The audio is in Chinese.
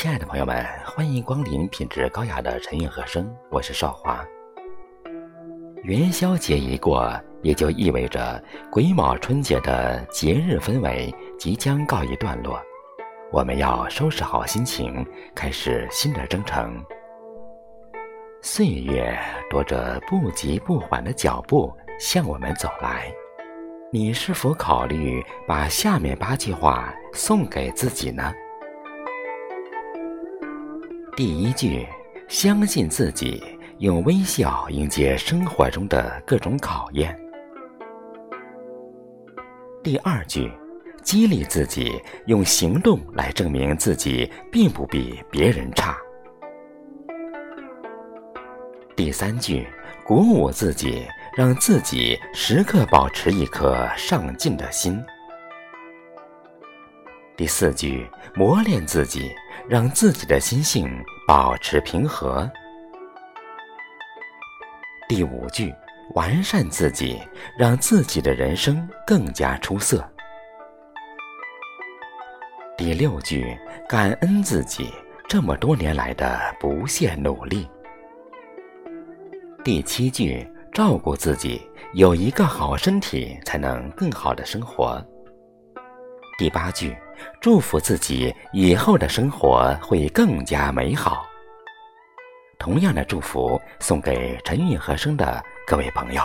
亲爱的朋友们，欢迎光临品质高雅的晨韵和声，我是少华。元宵节一过，也就意味着癸卯春节的节日氛围即将告一段落。我们要收拾好心情，开始新的征程。岁月踱着不急不缓的脚步向我们走来，你是否考虑把下面八句话送给自己呢？第一句，相信自己，用微笑迎接生活中的各种考验。第二句，激励自己，用行动来证明自己并不比别人差。第三句，鼓舞自己，让自己时刻保持一颗上进的心。第四句，磨练自己，让自己的心性保持平和。第五句，完善自己，让自己的人生更加出色。第六句，感恩自己这么多年来的不懈努力。第七句，照顾自己，有一个好身体，才能更好的生活。第八句，祝福自己以后的生活会更加美好。同样的祝福送给陈韵和声的各位朋友。